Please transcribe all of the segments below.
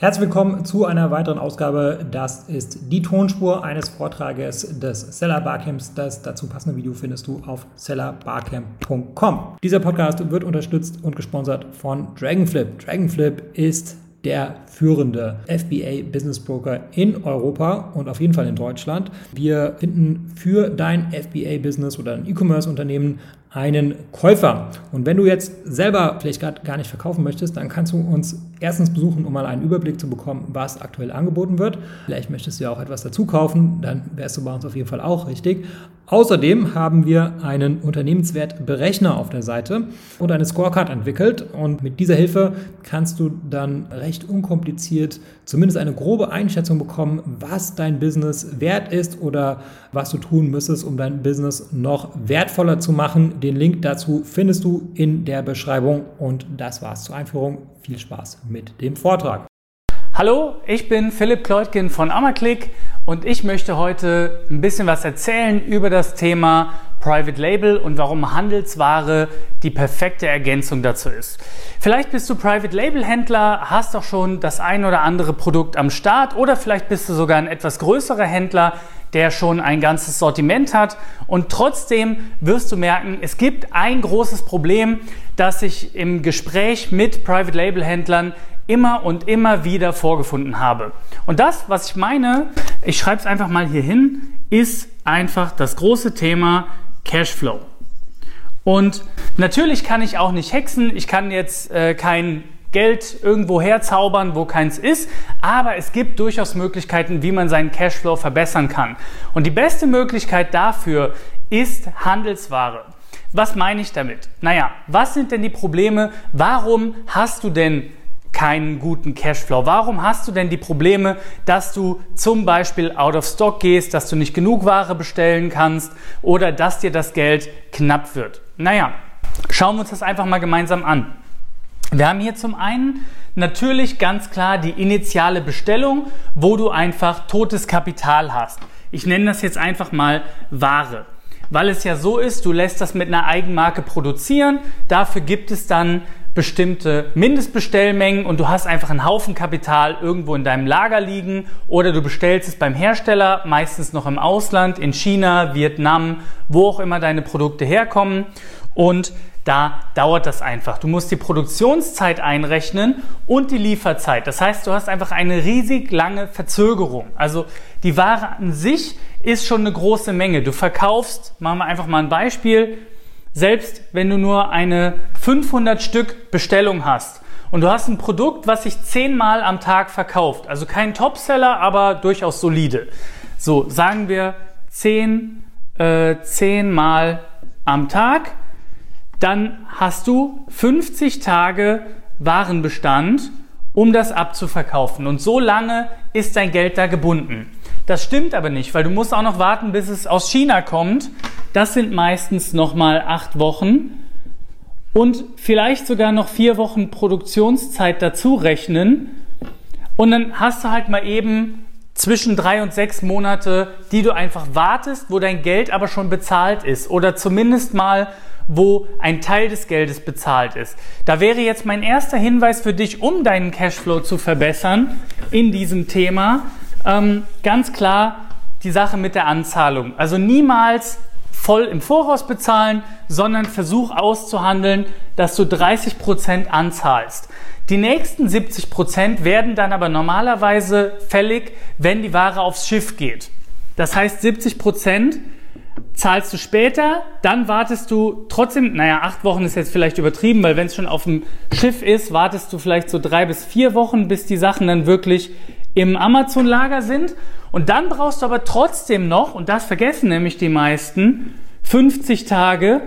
Herzlich willkommen zu einer weiteren Ausgabe. Das ist die Tonspur eines Vortrages des Seller Barcamps. Das dazu passende Video findest du auf sellerbarcamp.com. Dieser Podcast wird unterstützt und gesponsert von Dragonflip. Dragonflip ist der führende FBA Business Broker in Europa und auf jeden Fall in Deutschland. Wir finden für dein FBA Business oder ein E-Commerce Unternehmen einen Käufer. Und wenn du jetzt selber vielleicht gerade gar nicht verkaufen möchtest, dann kannst du uns erstens besuchen, um mal einen Überblick zu bekommen, was aktuell angeboten wird. Vielleicht möchtest du ja auch etwas dazu kaufen, dann wärst du bei uns auf jeden Fall auch richtig. Außerdem haben wir einen Unternehmenswertberechner auf der Seite und eine Scorecard entwickelt. Und mit dieser Hilfe kannst du dann recht unkompliziert zumindest eine grobe Einschätzung bekommen, was dein Business wert ist oder was du tun müsstest, um dein Business noch wertvoller zu machen. Den Link dazu findest du in der Beschreibung. Und das war's zur Einführung. Viel Spaß mit dem Vortrag. Hallo, ich bin Philipp Kleutkin von Ammerklick und ich möchte heute ein bisschen was erzählen über das Thema Private Label und warum Handelsware die perfekte Ergänzung dazu ist. Vielleicht bist du Private Label Händler, hast doch schon das ein oder andere Produkt am Start oder vielleicht bist du sogar ein etwas größerer Händler, der schon ein ganzes Sortiment hat. Und trotzdem wirst du merken, es gibt ein großes Problem, das ich im Gespräch mit Private Label Händlern immer und immer wieder vorgefunden habe. Und das, was ich meine, ich schreibe es einfach mal hier hin, ist einfach das große Thema Cashflow. Und natürlich kann ich auch nicht hexen, ich kann jetzt äh, kein Geld irgendwo herzaubern, wo keins ist, aber es gibt durchaus Möglichkeiten, wie man seinen Cashflow verbessern kann. Und die beste Möglichkeit dafür ist Handelsware. Was meine ich damit? Naja, was sind denn die Probleme? Warum hast du denn keinen guten Cashflow? Warum hast du denn die Probleme, dass du zum Beispiel out of stock gehst, dass du nicht genug Ware bestellen kannst oder dass dir das Geld knapp wird? Naja, schauen wir uns das einfach mal gemeinsam an. Wir haben hier zum einen natürlich ganz klar die initiale Bestellung, wo du einfach totes Kapital hast. Ich nenne das jetzt einfach mal Ware. Weil es ja so ist, du lässt das mit einer Eigenmarke produzieren, dafür gibt es dann bestimmte Mindestbestellmengen und du hast einfach einen Haufen Kapital irgendwo in deinem Lager liegen oder du bestellst es beim Hersteller, meistens noch im Ausland, in China, Vietnam, wo auch immer deine Produkte herkommen und da dauert das einfach. Du musst die Produktionszeit einrechnen und die Lieferzeit. Das heißt, du hast einfach eine riesig lange Verzögerung. Also die Ware an sich ist schon eine große Menge. Du verkaufst, machen wir einfach mal ein Beispiel, selbst wenn du nur eine 500 Stück Bestellung hast und du hast ein Produkt, was sich zehnmal am Tag verkauft, also kein Topseller, aber durchaus solide. So, sagen wir zehn, äh, zehnmal am Tag, dann hast du 50 Tage Warenbestand, um das abzuverkaufen. Und so lange ist dein Geld da gebunden. Das stimmt aber nicht, weil du musst auch noch warten, bis es aus China kommt. Das sind meistens nochmal acht Wochen und vielleicht sogar noch vier Wochen Produktionszeit dazu rechnen. Und dann hast du halt mal eben zwischen drei und sechs Monate, die du einfach wartest, wo dein Geld aber schon bezahlt ist oder zumindest mal wo ein Teil des Geldes bezahlt ist. Da wäre jetzt mein erster Hinweis für dich, um deinen Cashflow zu verbessern in diesem Thema, ähm, ganz klar die Sache mit der Anzahlung. Also niemals voll im Voraus bezahlen, sondern versuch auszuhandeln, dass du 30 Prozent anzahlst. Die nächsten 70 Prozent werden dann aber normalerweise fällig, wenn die Ware aufs Schiff geht. Das heißt, 70 Prozent zahlst du später, dann wartest du trotzdem, naja, acht Wochen ist jetzt vielleicht übertrieben, weil wenn es schon auf dem Schiff ist, wartest du vielleicht so drei bis vier Wochen, bis die Sachen dann wirklich im Amazon-Lager sind. Und dann brauchst du aber trotzdem noch, und das vergessen nämlich die meisten, 50 Tage,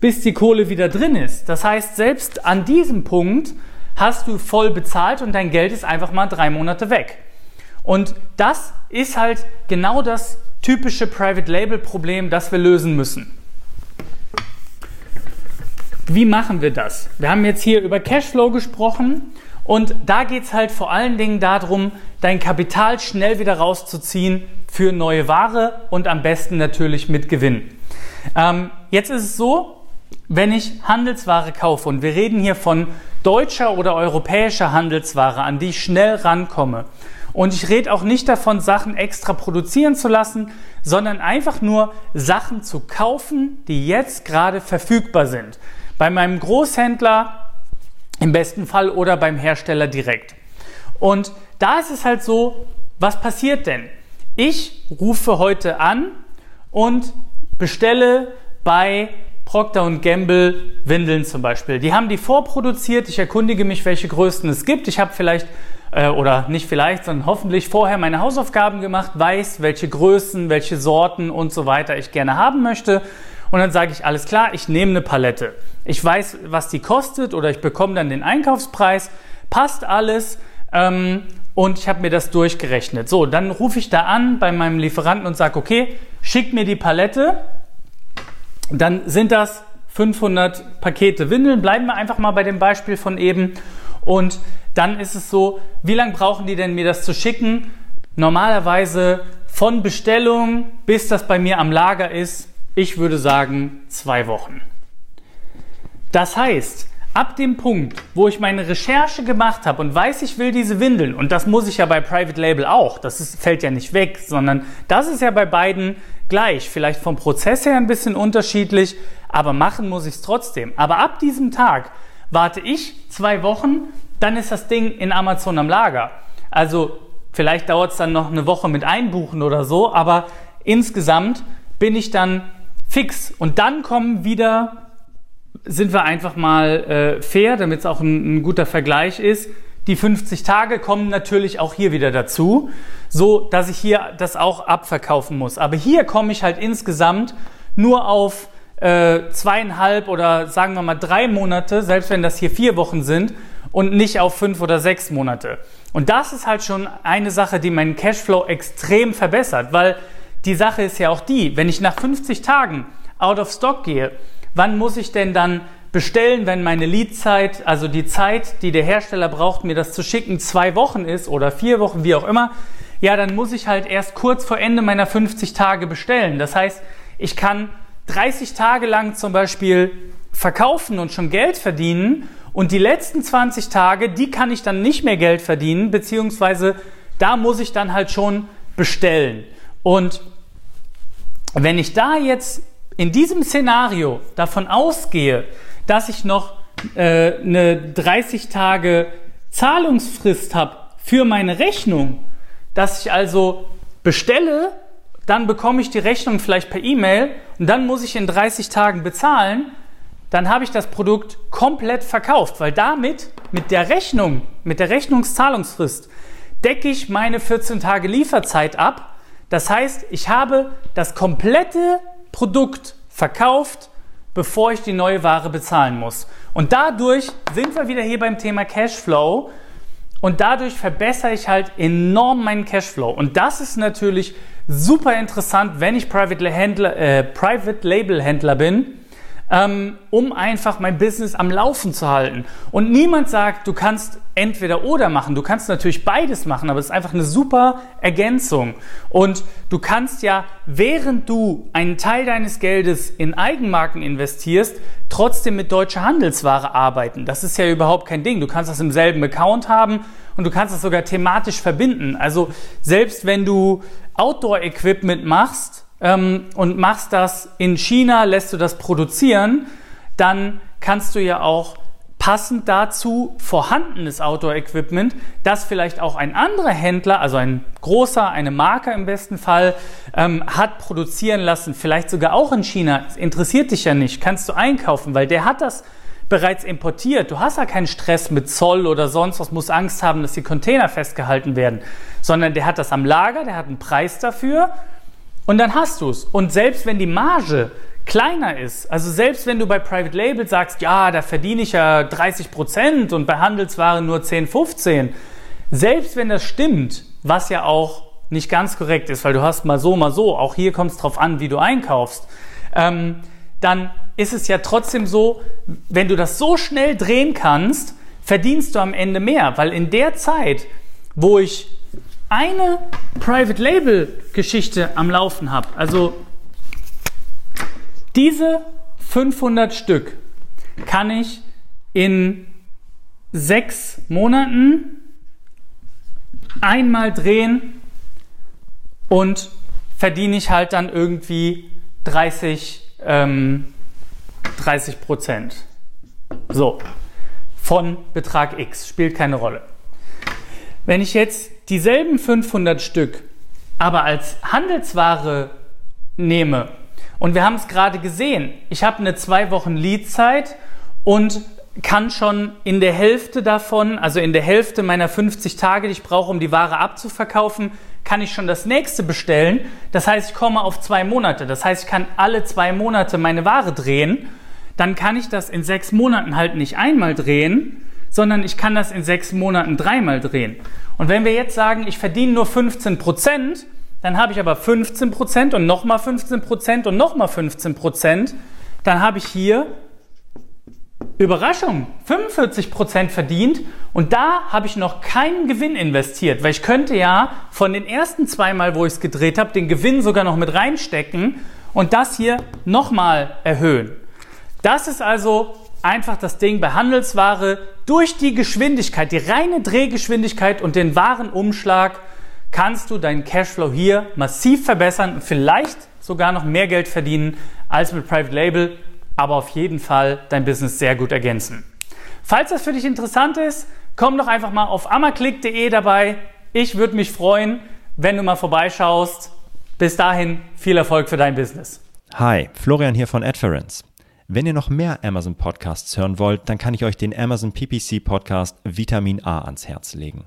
bis die Kohle wieder drin ist. Das heißt, selbst an diesem Punkt hast du voll bezahlt und dein Geld ist einfach mal drei Monate weg. Und das ist halt genau das typische Private Label Problem, das wir lösen müssen. Wie machen wir das? Wir haben jetzt hier über Cashflow gesprochen und da geht es halt vor allen Dingen darum, dein Kapital schnell wieder rauszuziehen für neue Ware und am besten natürlich mit Gewinn. Ähm, jetzt ist es so, wenn ich Handelsware kaufe, und wir reden hier von deutscher oder europäischer Handelsware, an die ich schnell rankomme, und ich rede auch nicht davon, Sachen extra produzieren zu lassen, sondern einfach nur Sachen zu kaufen, die jetzt gerade verfügbar sind. Bei meinem Großhändler im besten Fall oder beim Hersteller direkt. Und da ist es halt so, was passiert denn? Ich rufe heute an und bestelle bei Procter Gamble Windeln zum Beispiel. Die haben die vorproduziert. Ich erkundige mich, welche Größen es gibt. Ich habe vielleicht äh, oder nicht vielleicht, sondern hoffentlich vorher meine Hausaufgaben gemacht, weiß, welche Größen, welche Sorten und so weiter ich gerne haben möchte. Und dann sage ich, alles klar, ich nehme eine Palette. Ich weiß, was die kostet oder ich bekomme dann den Einkaufspreis. Passt alles. Ähm, und ich habe mir das durchgerechnet. So, dann rufe ich da an bei meinem Lieferanten und sage, okay, schick mir die Palette. Dann sind das 500 Pakete Windeln. Bleiben wir einfach mal bei dem Beispiel von eben. Und dann ist es so, wie lange brauchen die denn mir das zu schicken? Normalerweise von Bestellung bis das bei mir am Lager ist, ich würde sagen zwei Wochen. Das heißt, ab dem Punkt, wo ich meine Recherche gemacht habe und weiß, ich will diese Windeln, und das muss ich ja bei Private Label auch, das ist, fällt ja nicht weg, sondern das ist ja bei beiden gleich, vielleicht vom Prozess her ein bisschen unterschiedlich, aber machen muss ich es trotzdem. Aber ab diesem Tag warte ich zwei Wochen, dann ist das Ding in Amazon am Lager. Also vielleicht dauert es dann noch eine Woche mit Einbuchen oder so, aber insgesamt bin ich dann fix. Und dann kommen wieder, sind wir einfach mal äh, fair, damit es auch ein, ein guter Vergleich ist. Die 50 Tage kommen natürlich auch hier wieder dazu, so dass ich hier das auch abverkaufen muss. Aber hier komme ich halt insgesamt nur auf äh, zweieinhalb oder sagen wir mal drei Monate, selbst wenn das hier vier Wochen sind, und nicht auf fünf oder sechs Monate. Und das ist halt schon eine Sache, die meinen Cashflow extrem verbessert, weil die Sache ist ja auch die, wenn ich nach 50 Tagen out of stock gehe, wann muss ich denn dann bestellen, wenn meine Leadzeit, also die Zeit, die der Hersteller braucht, mir das zu schicken, zwei Wochen ist oder vier Wochen, wie auch immer, ja, dann muss ich halt erst kurz vor Ende meiner 50 Tage bestellen. Das heißt, ich kann 30 Tage lang zum Beispiel verkaufen und schon Geld verdienen und die letzten 20 Tage, die kann ich dann nicht mehr Geld verdienen, beziehungsweise da muss ich dann halt schon bestellen. Und wenn ich da jetzt in diesem Szenario davon ausgehe, dass ich noch äh, eine 30 Tage Zahlungsfrist habe für meine Rechnung, dass ich also bestelle, dann bekomme ich die Rechnung vielleicht per E-Mail und dann muss ich in 30 Tagen bezahlen, dann habe ich das Produkt komplett verkauft, weil damit mit der Rechnung, mit der Rechnungszahlungsfrist decke ich meine 14 Tage Lieferzeit ab. Das heißt, ich habe das komplette Produkt verkauft, bevor ich die neue Ware bezahlen muss. Und dadurch sind wir wieder hier beim Thema Cashflow. Und dadurch verbessere ich halt enorm meinen Cashflow. Und das ist natürlich super interessant, wenn ich Private, Händler, äh, Private Label Händler bin ähm, um einfach mein Business am Laufen zu halten. Und niemand sagt, du kannst entweder oder machen. Du kannst natürlich beides machen, aber es ist einfach eine super Ergänzung. Und du kannst ja, während du einen Teil deines Geldes in Eigenmarken investierst, trotzdem mit deutscher Handelsware arbeiten. Das ist ja überhaupt kein Ding. Du kannst das im selben Account haben und du kannst das sogar thematisch verbinden. Also selbst wenn du Outdoor-Equipment machst, ähm, und machst das in China, lässt du das produzieren, dann kannst du ja auch passend dazu vorhandenes Outdoor-Equipment, das vielleicht auch ein anderer Händler, also ein großer, eine Marke im besten Fall, ähm, hat produzieren lassen, vielleicht sogar auch in China, interessiert dich ja nicht, kannst du einkaufen, weil der hat das bereits importiert. Du hast ja keinen Stress mit Zoll oder sonst was, musst Angst haben, dass die Container festgehalten werden, sondern der hat das am Lager, der hat einen Preis dafür und dann hast du es. Und selbst wenn die Marge kleiner ist, also selbst wenn du bei Private Label sagst, ja, da verdiene ich ja 30 Prozent und bei Handelswaren nur 10, 15, selbst wenn das stimmt, was ja auch nicht ganz korrekt ist, weil du hast mal so, mal so, auch hier kommt es drauf an, wie du einkaufst, ähm, dann ist es ja trotzdem so, wenn du das so schnell drehen kannst, verdienst du am Ende mehr, weil in der Zeit, wo ich eine Private Label Geschichte am Laufen habe, also diese 500 Stück kann ich in sechs Monaten einmal drehen und verdiene ich halt dann irgendwie 30, ähm, 30 Prozent. So, von Betrag X, spielt keine Rolle. Wenn ich jetzt dieselben 500 Stück aber als Handelsware nehme, und wir haben es gerade gesehen, ich habe eine zwei Wochen Leadzeit und kann schon in der Hälfte davon, also in der Hälfte meiner 50 Tage, die ich brauche, um die Ware abzuverkaufen, kann ich schon das nächste bestellen. Das heißt, ich komme auf zwei Monate. Das heißt, ich kann alle zwei Monate meine Ware drehen. Dann kann ich das in sechs Monaten halt nicht einmal drehen, sondern ich kann das in sechs Monaten dreimal drehen. Und wenn wir jetzt sagen, ich verdiene nur 15 Prozent, dann habe ich aber 15 Prozent und nochmal 15 Prozent und nochmal 15 Prozent, dann habe ich hier Überraschung, 45 Prozent verdient und da habe ich noch keinen Gewinn investiert, weil ich könnte ja von den ersten zweimal, wo ich es gedreht habe, den Gewinn sogar noch mit reinstecken und das hier nochmal erhöhen. Das ist also einfach das Ding bei Handelsware durch die Geschwindigkeit, die reine Drehgeschwindigkeit und den Warenumschlag kannst du deinen Cashflow hier massiv verbessern und vielleicht sogar noch mehr Geld verdienen als mit Private Label aber auf jeden Fall dein Business sehr gut ergänzen. Falls das für dich interessant ist, komm doch einfach mal auf ammerklick.de dabei. Ich würde mich freuen, wenn du mal vorbeischaust. Bis dahin viel Erfolg für dein Business. Hi, Florian hier von Adference. Wenn ihr noch mehr Amazon Podcasts hören wollt, dann kann ich euch den Amazon PPC Podcast Vitamin A ans Herz legen.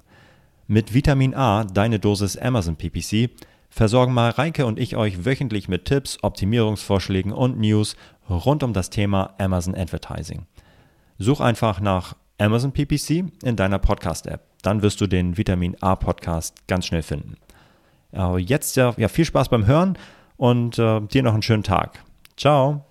Mit Vitamin A, deine Dosis Amazon PPC, versorgen Mareike und ich euch wöchentlich mit Tipps, Optimierungsvorschlägen und News rund um das Thema Amazon Advertising. Such einfach nach Amazon PPC in deiner Podcast-App. Dann wirst du den Vitamin A Podcast ganz schnell finden. Jetzt ja, ja viel Spaß beim Hören und äh, dir noch einen schönen Tag. Ciao.